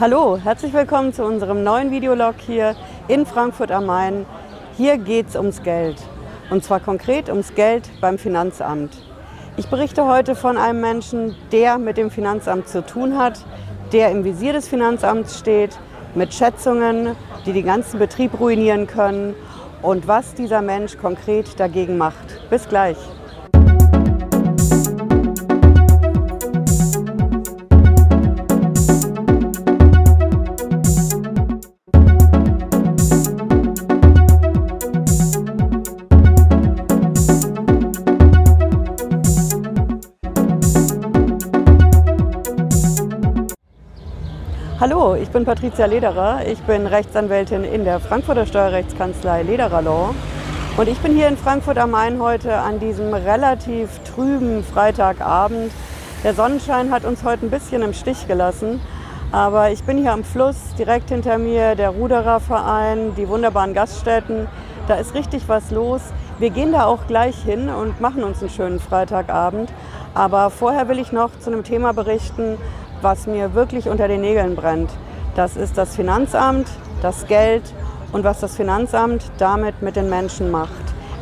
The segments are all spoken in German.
Hallo, herzlich willkommen zu unserem neuen Videolog hier in Frankfurt am Main. Hier geht es ums Geld und zwar konkret ums Geld beim Finanzamt. Ich berichte heute von einem Menschen, der mit dem Finanzamt zu tun hat, der im Visier des Finanzamts steht, mit Schätzungen, die den ganzen Betrieb ruinieren können und was dieser Mensch konkret dagegen macht. Bis gleich. Hallo, ich bin Patricia Lederer. Ich bin Rechtsanwältin in der Frankfurter Steuerrechtskanzlei Lederer Law. Und ich bin hier in Frankfurt am Main heute an diesem relativ trüben Freitagabend. Der Sonnenschein hat uns heute ein bisschen im Stich gelassen. Aber ich bin hier am Fluss, direkt hinter mir der Rudererverein, die wunderbaren Gaststätten. Da ist richtig was los. Wir gehen da auch gleich hin und machen uns einen schönen Freitagabend. Aber vorher will ich noch zu einem Thema berichten, was mir wirklich unter den Nägeln brennt. Das ist das Finanzamt, das Geld und was das Finanzamt damit mit den Menschen macht.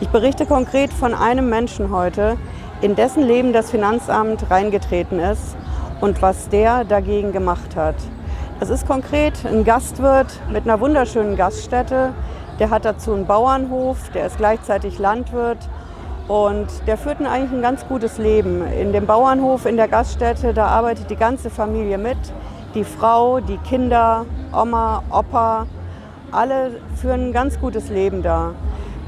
Ich berichte konkret von einem Menschen heute, in dessen Leben das Finanzamt reingetreten ist und was der dagegen gemacht hat. Das ist konkret ein Gastwirt mit einer wunderschönen Gaststätte. Der hat dazu einen Bauernhof, der ist gleichzeitig Landwirt und der führt eigentlich ein ganz gutes Leben. In dem Bauernhof, in der Gaststätte, da arbeitet die ganze Familie mit. Die Frau, die Kinder, Oma, Opa, alle führen ein ganz gutes Leben da.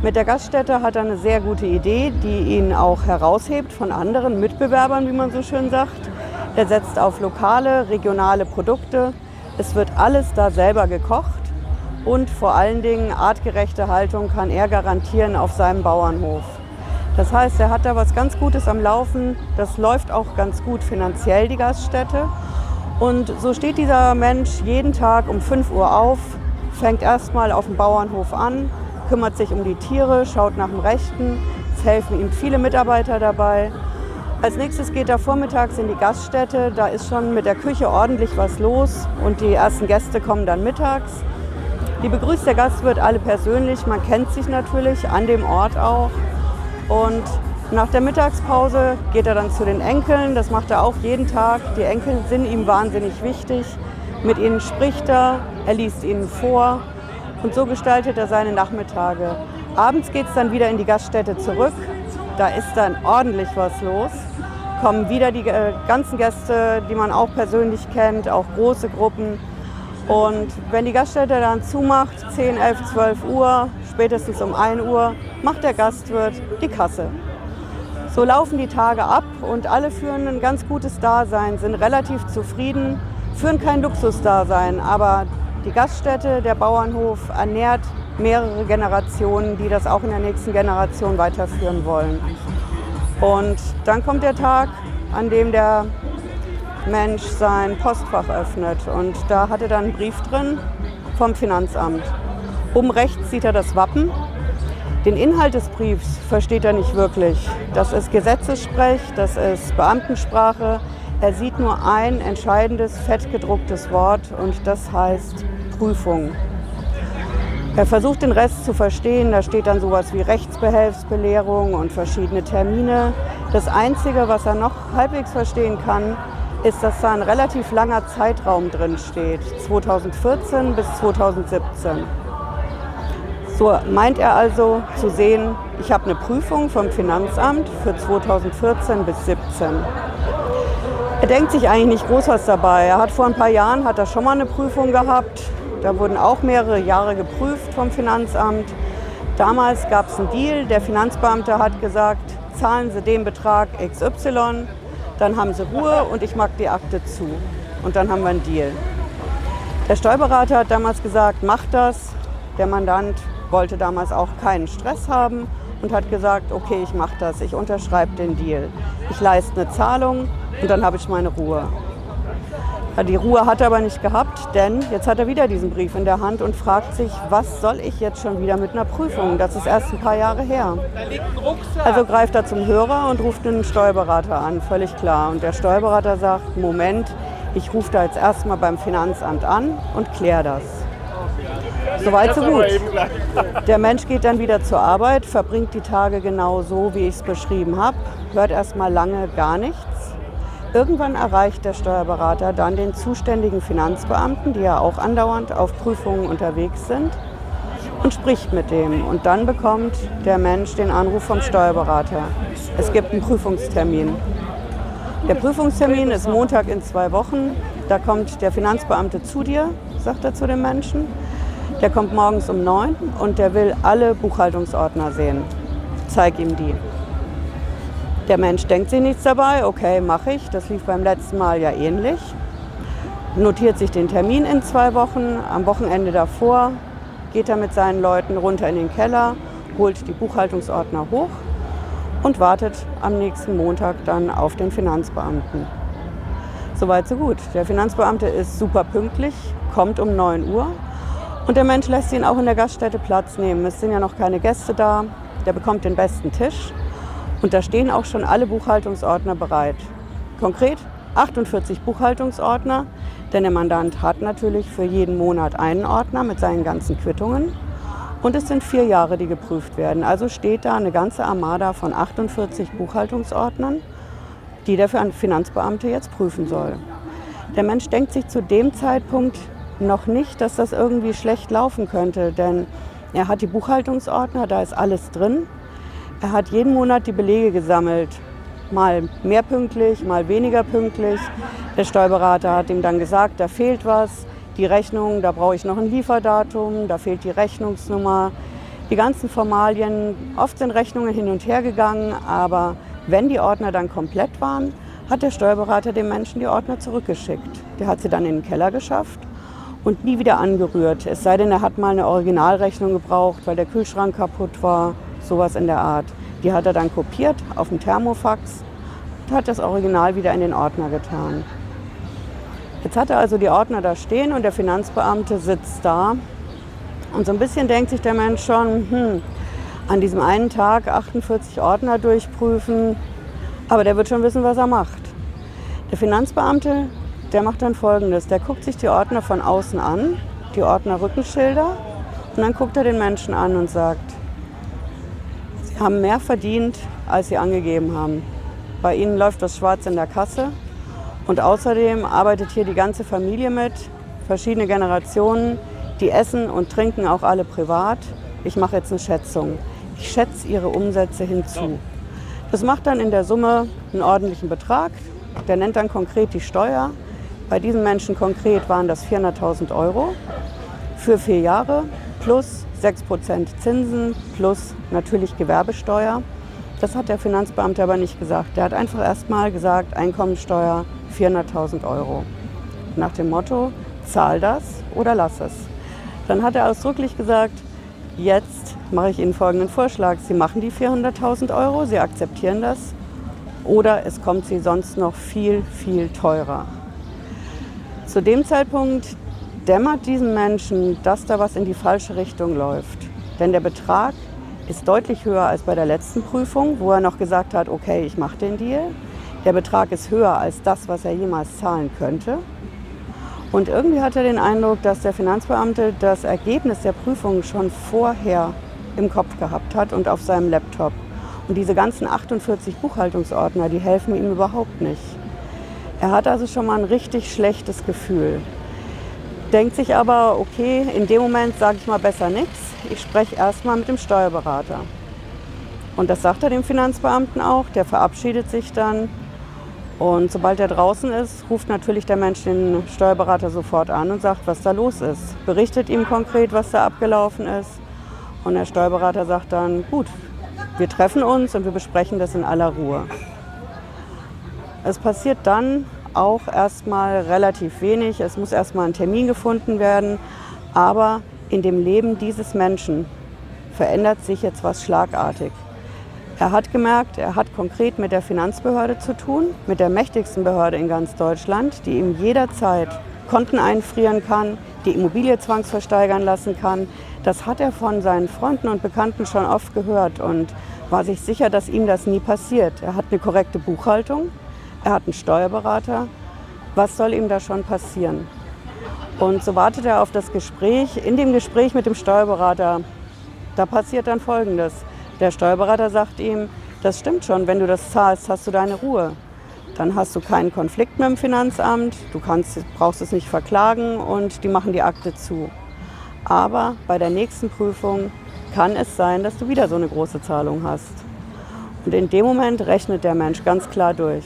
Mit der Gaststätte hat er eine sehr gute Idee, die ihn auch heraushebt von anderen Mitbewerbern, wie man so schön sagt. Er setzt auf lokale, regionale Produkte. Es wird alles da selber gekocht und vor allen Dingen artgerechte Haltung kann er garantieren auf seinem Bauernhof. Das heißt, er hat da was ganz Gutes am Laufen. Das läuft auch ganz gut finanziell, die Gaststätte. Und so steht dieser Mensch jeden Tag um 5 Uhr auf, fängt erstmal auf dem Bauernhof an, kümmert sich um die Tiere, schaut nach dem Rechten. Es helfen ihm viele Mitarbeiter dabei. Als nächstes geht er vormittags in die Gaststätte. Da ist schon mit der Küche ordentlich was los und die ersten Gäste kommen dann mittags. Die begrüßt der Gastwirt alle persönlich. Man kennt sich natürlich an dem Ort auch. Und nach der Mittagspause geht er dann zu den Enkeln. Das macht er auch jeden Tag. Die Enkel sind ihm wahnsinnig wichtig. Mit ihnen spricht er, er liest ihnen vor und so gestaltet er seine Nachmittage. Abends geht es dann wieder in die Gaststätte zurück. Da ist dann ordentlich was los. Kommen wieder die äh, ganzen Gäste, die man auch persönlich kennt, auch große Gruppen. Und wenn die Gaststätte dann zumacht, 10, 11, 12 Uhr, spätestens um 1 Uhr, macht der Gastwirt die Kasse. So laufen die Tage ab und alle führen ein ganz gutes Dasein, sind relativ zufrieden, führen kein Luxusdasein, aber die Gaststätte, der Bauernhof ernährt mehrere Generationen, die das auch in der nächsten Generation weiterführen wollen. Und dann kommt der Tag, an dem der Mensch sein Postfach öffnet. Und da hat er dann einen Brief drin vom Finanzamt. Oben rechts sieht er das Wappen. Den Inhalt des Briefs versteht er nicht wirklich. Das ist Gesetzessprech, das ist Beamtensprache. Er sieht nur ein entscheidendes, fettgedrucktes Wort und das heißt Prüfung. Er versucht den Rest zu verstehen. Da steht dann sowas wie Rechtsbehelfsbelehrung und verschiedene Termine. Das Einzige, was er noch halbwegs verstehen kann, ist, dass da ein relativ langer Zeitraum drin steht, 2014 bis 2017. So meint er also zu sehen, ich habe eine Prüfung vom Finanzamt für 2014 bis 2017. Er denkt sich eigentlich nicht groß was dabei. Er hat vor ein paar Jahren hat er schon mal eine Prüfung gehabt. Da wurden auch mehrere Jahre geprüft vom Finanzamt. Damals gab es einen Deal. Der Finanzbeamte hat gesagt, zahlen Sie den Betrag XY dann haben sie Ruhe und ich mag die Akte zu. Und dann haben wir einen Deal. Der Steuerberater hat damals gesagt, macht das. Der Mandant wollte damals auch keinen Stress haben und hat gesagt, okay, ich mache das, ich unterschreibe den Deal. Ich leiste eine Zahlung und dann habe ich meine Ruhe. Die Ruhe hat er aber nicht gehabt, denn jetzt hat er wieder diesen Brief in der Hand und fragt sich, was soll ich jetzt schon wieder mit einer Prüfung? Das ist erst ein paar Jahre her. Also greift er zum Hörer und ruft einen Steuerberater an, völlig klar. Und der Steuerberater sagt, Moment, Ich rufe da jetzt erstmal beim Finanzamt an und kläre das. Soweit so gut. Der Mensch geht dann wieder zur Arbeit, verbringt die Tage genau so, wie ich es beschrieben habe, hört erstmal lange gar nichts. Irgendwann erreicht der Steuerberater dann den zuständigen Finanzbeamten, die ja auch andauernd auf Prüfungen unterwegs sind, und spricht mit dem. Und dann bekommt der Mensch den Anruf vom Steuerberater. Es gibt einen Prüfungstermin. Der Prüfungstermin ist Montag in zwei Wochen. Da kommt der Finanzbeamte zu dir, sagt er zu dem Menschen. Der kommt morgens um neun und der will alle Buchhaltungsordner sehen. Zeig ihm die. Der Mensch denkt sich nichts dabei, okay, mache ich. Das lief beim letzten Mal ja ähnlich. Notiert sich den Termin in zwei Wochen. Am Wochenende davor geht er mit seinen Leuten runter in den Keller, holt die Buchhaltungsordner hoch und wartet am nächsten Montag dann auf den Finanzbeamten. Soweit, so gut. Der Finanzbeamte ist super pünktlich, kommt um 9 Uhr und der Mensch lässt ihn auch in der Gaststätte Platz nehmen. Es sind ja noch keine Gäste da. Der bekommt den besten Tisch. Und da stehen auch schon alle Buchhaltungsordner bereit. Konkret 48 Buchhaltungsordner, denn der Mandant hat natürlich für jeden Monat einen Ordner mit seinen ganzen Quittungen. Und es sind vier Jahre, die geprüft werden. Also steht da eine ganze Armada von 48 Buchhaltungsordnern, die der Finanzbeamte jetzt prüfen soll. Der Mensch denkt sich zu dem Zeitpunkt, noch nicht, dass das irgendwie schlecht laufen könnte, denn er hat die Buchhaltungsordner, da ist alles drin. Er hat jeden Monat die Belege gesammelt, mal mehr pünktlich, mal weniger pünktlich. Der Steuerberater hat ihm dann gesagt, da fehlt was, die Rechnung, da brauche ich noch ein Lieferdatum, da fehlt die Rechnungsnummer. Die ganzen Formalien, oft sind Rechnungen hin und her gegangen, aber wenn die Ordner dann komplett waren, hat der Steuerberater dem Menschen die Ordner zurückgeschickt. Der hat sie dann in den Keller geschafft und nie wieder angerührt. Es sei denn, er hat mal eine Originalrechnung gebraucht, weil der Kühlschrank kaputt war, sowas in der Art. Die hat er dann kopiert auf dem Thermofax und hat das Original wieder in den Ordner getan. Jetzt hat er also die Ordner da stehen und der Finanzbeamte sitzt da. Und so ein bisschen denkt sich der Mensch schon, hm, an diesem einen Tag 48 Ordner durchprüfen, aber der wird schon wissen, was er macht. Der Finanzbeamte der macht dann folgendes: Der guckt sich die Ordner von außen an, die Ordner-Rückenschilder, und dann guckt er den Menschen an und sagt: Sie haben mehr verdient, als Sie angegeben haben. Bei Ihnen läuft das schwarz in der Kasse. Und außerdem arbeitet hier die ganze Familie mit, verschiedene Generationen. Die essen und trinken auch alle privat. Ich mache jetzt eine Schätzung. Ich schätze ihre Umsätze hinzu. Das macht dann in der Summe einen ordentlichen Betrag. Der nennt dann konkret die Steuer. Bei diesen Menschen konkret waren das 400.000 Euro für vier Jahre plus 6% Zinsen plus natürlich Gewerbesteuer. Das hat der Finanzbeamte aber nicht gesagt. Der hat einfach erst mal gesagt, Einkommensteuer 400.000 Euro. Nach dem Motto, zahl das oder lass es. Dann hat er ausdrücklich gesagt, jetzt mache ich Ihnen folgenden Vorschlag. Sie machen die 400.000 Euro, Sie akzeptieren das oder es kommt Sie sonst noch viel, viel teurer. Zu dem Zeitpunkt dämmert diesen Menschen, dass da was in die falsche Richtung läuft. Denn der Betrag ist deutlich höher als bei der letzten Prüfung, wo er noch gesagt hat, okay, ich mache den Deal. Der Betrag ist höher als das, was er jemals zahlen könnte. Und irgendwie hat er den Eindruck, dass der Finanzbeamte das Ergebnis der Prüfung schon vorher im Kopf gehabt hat und auf seinem Laptop. Und diese ganzen 48 Buchhaltungsordner, die helfen ihm überhaupt nicht. Er hat also schon mal ein richtig schlechtes Gefühl. Denkt sich aber, okay, in dem Moment sage ich mal besser nichts. Ich spreche erstmal mit dem Steuerberater. Und das sagt er dem Finanzbeamten auch. Der verabschiedet sich dann. Und sobald er draußen ist, ruft natürlich der Mensch den Steuerberater sofort an und sagt, was da los ist. Berichtet ihm konkret, was da abgelaufen ist. Und der Steuerberater sagt dann, gut, wir treffen uns und wir besprechen das in aller Ruhe. Es passiert dann auch erstmal relativ wenig. Es muss erstmal ein Termin gefunden werden. Aber in dem Leben dieses Menschen verändert sich jetzt was schlagartig. Er hat gemerkt, er hat konkret mit der Finanzbehörde zu tun, mit der mächtigsten Behörde in ganz Deutschland, die ihm jederzeit Konten einfrieren kann, die Immobilie zwangsversteigern lassen kann. Das hat er von seinen Freunden und Bekannten schon oft gehört und war sich sicher, dass ihm das nie passiert. Er hat eine korrekte Buchhaltung, er hat einen Steuerberater Was soll ihm da schon passieren? Und so wartet er auf das Gespräch. In dem Gespräch mit dem Steuerberater, da passiert dann Folgendes. Der Steuerberater sagt ihm, das stimmt schon, wenn du das zahlst, hast du deine Ruhe. Dann hast du keinen Konflikt mit dem Finanzamt, du kannst, brauchst es nicht verklagen und die machen die Akte zu. Aber bei der nächsten Prüfung kann es sein, dass du wieder so eine große Zahlung hast. Und in dem Moment rechnet der Mensch ganz klar durch.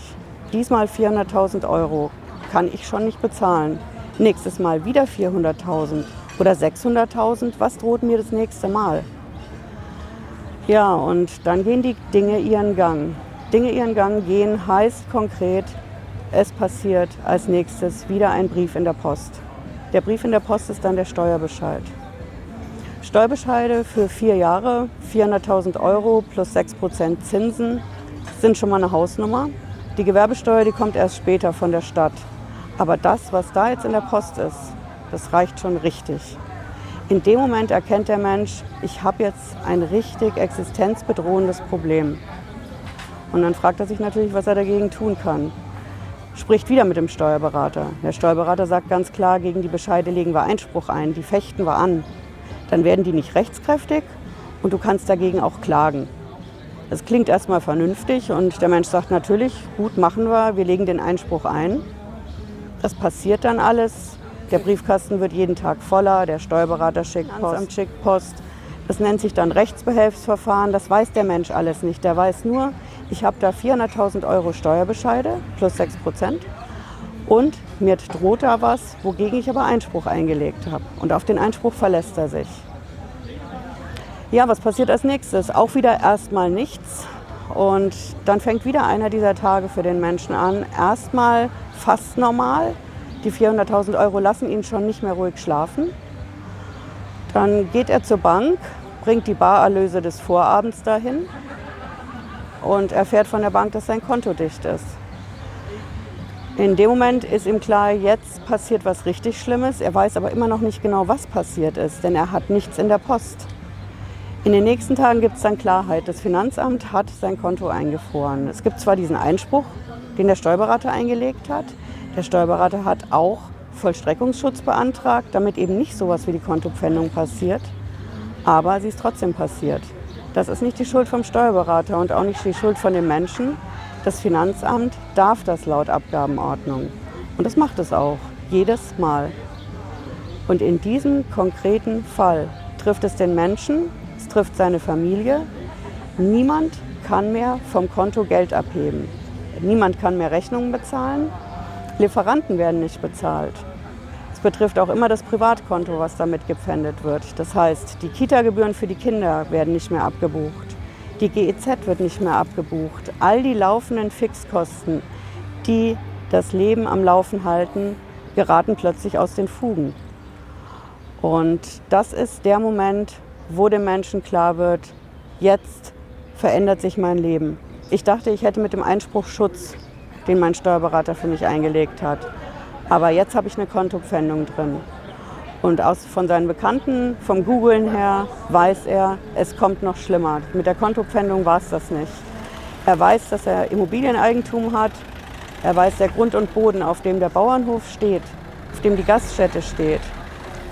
Diesmal 400.000 Euro kann ich schon nicht bezahlen. Nächstes Mal wieder 400.000 oder 600.000. Was droht mir das nächste Mal? Ja, und dann gehen die Dinge ihren Gang. Dinge ihren Gang gehen heißt konkret, es passiert als nächstes wieder ein Brief in der Post. Der Brief in der Post ist dann der Steuerbescheid. Steuerbescheide für vier Jahre, 400.000 Euro plus 6% Zinsen sind schon mal eine Hausnummer. Die Gewerbesteuer, die kommt erst später von der Stadt. Aber das, was da jetzt in der Post ist, das reicht schon richtig. In dem Moment erkennt der Mensch, ich habe jetzt ein richtig existenzbedrohendes Problem. Und dann fragt er sich natürlich, was er dagegen tun kann. Spricht wieder mit dem Steuerberater. Der Steuerberater sagt ganz klar, gegen die Bescheide legen wir Einspruch ein, die fechten wir an. Dann werden die nicht rechtskräftig und du kannst dagegen auch klagen. Das klingt erstmal vernünftig und der Mensch sagt natürlich, gut machen wir, wir legen den Einspruch ein. Das passiert dann alles. Der Briefkasten wird jeden Tag voller, der Steuerberater schickt Post. schickt Post. Das nennt sich dann Rechtsbehelfsverfahren. Das weiß der Mensch alles nicht. Der weiß nur, ich habe da 400.000 Euro Steuerbescheide plus 6 Prozent und mir droht da was, wogegen ich aber Einspruch eingelegt habe. Und auf den Einspruch verlässt er sich. Ja, was passiert als nächstes? Auch wieder erstmal nichts. Und dann fängt wieder einer dieser Tage für den Menschen an. Erstmal fast normal. Die 400.000 Euro lassen ihn schon nicht mehr ruhig schlafen. Dann geht er zur Bank, bringt die Barerlöse des Vorabends dahin und erfährt von der Bank, dass sein Konto dicht ist. In dem Moment ist ihm klar, jetzt passiert was richtig Schlimmes. Er weiß aber immer noch nicht genau, was passiert ist, denn er hat nichts in der Post. In den nächsten Tagen gibt es dann Klarheit. Das Finanzamt hat sein Konto eingefroren. Es gibt zwar diesen Einspruch, den der Steuerberater eingelegt hat. Der Steuerberater hat auch Vollstreckungsschutz beantragt, damit eben nicht sowas wie die Kontopfändung passiert. Aber sie ist trotzdem passiert. Das ist nicht die Schuld vom Steuerberater und auch nicht die Schuld von den Menschen. Das Finanzamt darf das laut Abgabenordnung. Und das macht es auch, jedes Mal. Und in diesem konkreten Fall trifft es den Menschen, trifft seine Familie. Niemand kann mehr vom Konto Geld abheben. Niemand kann mehr Rechnungen bezahlen. Lieferanten werden nicht bezahlt. Es betrifft auch immer das Privatkonto, was damit gepfändet wird. Das heißt, die Kita-Gebühren für die Kinder werden nicht mehr abgebucht. Die GEZ wird nicht mehr abgebucht. All die laufenden Fixkosten, die das Leben am Laufen halten, geraten plötzlich aus den Fugen. Und das ist der Moment, wo dem Menschen klar wird, jetzt verändert sich mein Leben. Ich dachte, ich hätte mit dem Einspruch Schutz, den mein Steuerberater für mich eingelegt hat. Aber jetzt habe ich eine Kontopfändung drin. Und aus, von seinen Bekannten, vom Googlen her, weiß er, es kommt noch schlimmer. Mit der Kontopfändung war es das nicht. Er weiß, dass er Immobilieneigentum hat. Er weiß, der Grund und Boden, auf dem der Bauernhof steht, auf dem die Gaststätte steht,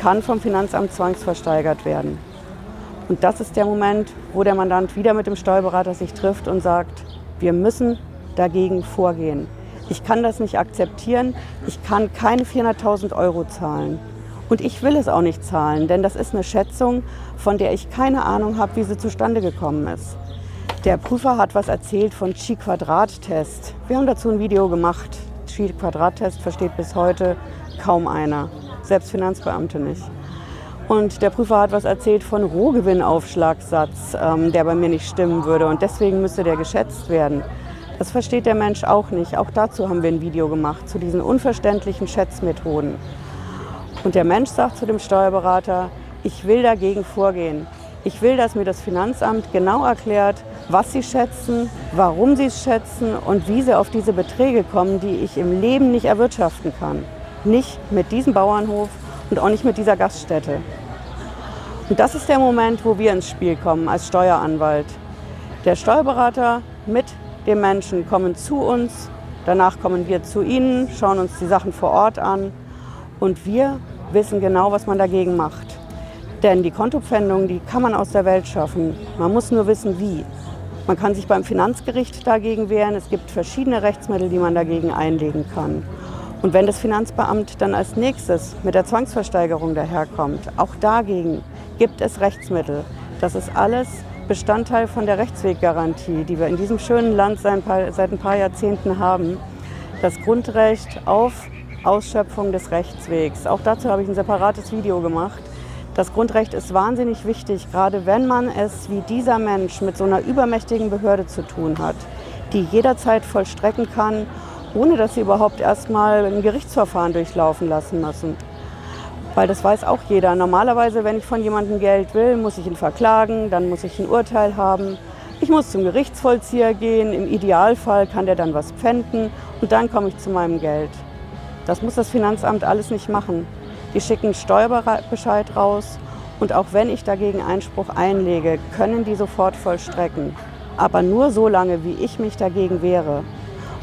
kann vom Finanzamt zwangsversteigert werden. Und das ist der Moment, wo der Mandant wieder mit dem Steuerberater sich trifft und sagt, wir müssen dagegen vorgehen. Ich kann das nicht akzeptieren. Ich kann keine 400.000 Euro zahlen. Und ich will es auch nicht zahlen, denn das ist eine Schätzung, von der ich keine Ahnung habe, wie sie zustande gekommen ist. Der Prüfer hat was erzählt von Chi-Quadrat-Test. Wir haben dazu ein Video gemacht. Chi-Quadrat-Test versteht bis heute kaum einer, selbst Finanzbeamte nicht. Und der Prüfer hat was erzählt von Rohgewinnaufschlagssatz, ähm, der bei mir nicht stimmen würde. Und deswegen müsste der geschätzt werden. Das versteht der Mensch auch nicht. Auch dazu haben wir ein Video gemacht, zu diesen unverständlichen Schätzmethoden. Und der Mensch sagt zu dem Steuerberater, ich will dagegen vorgehen. Ich will, dass mir das Finanzamt genau erklärt, was sie schätzen, warum sie es schätzen und wie sie auf diese Beträge kommen, die ich im Leben nicht erwirtschaften kann. Nicht mit diesem Bauernhof und auch nicht mit dieser Gaststätte. Und das ist der Moment, wo wir ins Spiel kommen als Steueranwalt. Der Steuerberater mit dem Menschen kommen zu uns, Danach kommen wir zu Ihnen, schauen uns die Sachen vor Ort an und wir wissen genau, was man dagegen macht. Denn die Kontopfändung, die kann man aus der Welt schaffen. Man muss nur wissen, wie. Man kann sich beim Finanzgericht dagegen wehren. Es gibt verschiedene Rechtsmittel, die man dagegen einlegen kann. Und wenn das Finanzbeamt dann als nächstes mit der Zwangsversteigerung daherkommt, auch dagegen gibt es Rechtsmittel. Das ist alles Bestandteil von der Rechtsweggarantie, die wir in diesem schönen Land seit ein paar Jahrzehnten haben. Das Grundrecht auf Ausschöpfung des Rechtswegs. Auch dazu habe ich ein separates Video gemacht. Das Grundrecht ist wahnsinnig wichtig, gerade wenn man es wie dieser Mensch mit so einer übermächtigen Behörde zu tun hat, die jederzeit vollstrecken kann ohne dass sie überhaupt erstmal ein Gerichtsverfahren durchlaufen lassen müssen. Weil das weiß auch jeder. Normalerweise, wenn ich von jemandem Geld will, muss ich ihn verklagen, dann muss ich ein Urteil haben. Ich muss zum Gerichtsvollzieher gehen, im Idealfall kann der dann was pfänden und dann komme ich zu meinem Geld. Das muss das Finanzamt alles nicht machen. Die schicken Steuerbescheid raus und auch wenn ich dagegen Einspruch einlege, können die sofort vollstrecken. Aber nur so lange, wie ich mich dagegen wehre.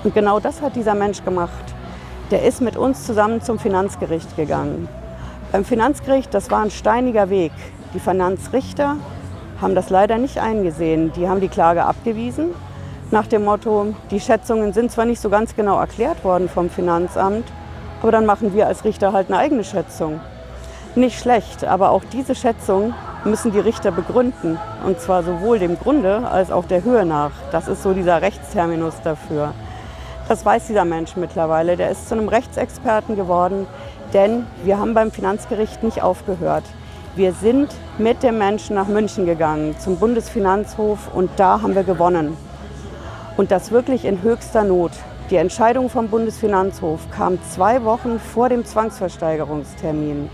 Und genau das hat dieser Mensch gemacht. Der ist mit uns zusammen zum Finanzgericht gegangen. Beim Finanzgericht, das war ein steiniger Weg. Die Finanzrichter haben das leider nicht eingesehen. Die haben die Klage abgewiesen nach dem Motto, die Schätzungen sind zwar nicht so ganz genau erklärt worden vom Finanzamt, aber dann machen wir als Richter halt eine eigene Schätzung. Nicht schlecht, aber auch diese Schätzung müssen die Richter begründen. Und zwar sowohl dem Grunde als auch der Höhe nach. Das ist so dieser Rechtsterminus dafür. Das weiß dieser Mensch mittlerweile. Der ist zu einem Rechtsexperten geworden, denn wir haben beim Finanzgericht nicht aufgehört. Wir sind mit dem Menschen nach München gegangen, zum Bundesfinanzhof, und da haben wir gewonnen. Und das wirklich in höchster Not. Die Entscheidung vom Bundesfinanzhof kam zwei Wochen vor dem Zwangsversteigerungstermin.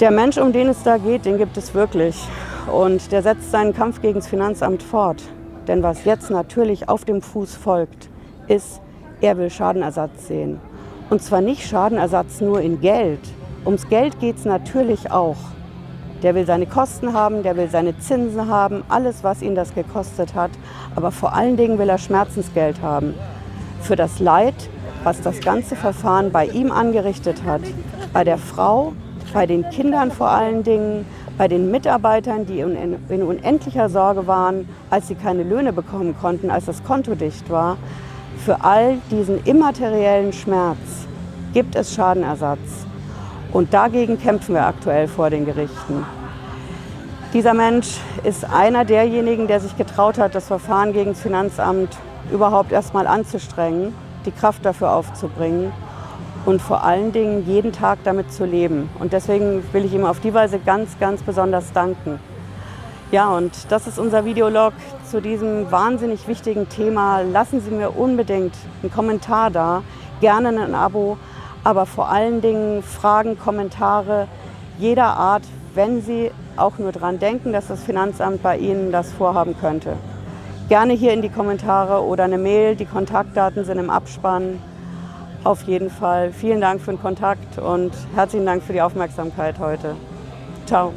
Der Mensch, um den es da geht, den gibt es wirklich. Und der setzt seinen Kampf gegen das Finanzamt fort. Denn was jetzt natürlich auf dem Fuß folgt, ist, er will Schadenersatz sehen. Und zwar nicht Schadenersatz nur in Geld. Ums Geld geht es natürlich auch. Der will seine Kosten haben, der will seine Zinsen haben, alles, was ihn das gekostet hat. Aber vor allen Dingen will er Schmerzensgeld haben. Für das Leid, was das ganze Verfahren bei ihm angerichtet hat. Bei der Frau, bei den Kindern vor allen Dingen, bei den Mitarbeitern, die in unendlicher Sorge waren, als sie keine Löhne bekommen konnten, als das Konto dicht war. Für all diesen immateriellen Schmerz gibt es Schadenersatz. Und dagegen kämpfen wir aktuell vor den Gerichten. Dieser Mensch ist einer derjenigen, der sich getraut hat, das Verfahren gegen das Finanzamt überhaupt erstmal anzustrengen, die Kraft dafür aufzubringen und vor allen Dingen jeden Tag damit zu leben. Und deswegen will ich ihm auf die Weise ganz, ganz besonders danken. Ja, und das ist unser Videolog zu diesem wahnsinnig wichtigen Thema. Lassen Sie mir unbedingt einen Kommentar da, gerne ein Abo, aber vor allen Dingen Fragen, Kommentare jeder Art, wenn Sie auch nur daran denken, dass das Finanzamt bei Ihnen das vorhaben könnte. Gerne hier in die Kommentare oder eine Mail, die Kontaktdaten sind im Abspann. Auf jeden Fall vielen Dank für den Kontakt und herzlichen Dank für die Aufmerksamkeit heute. Ciao.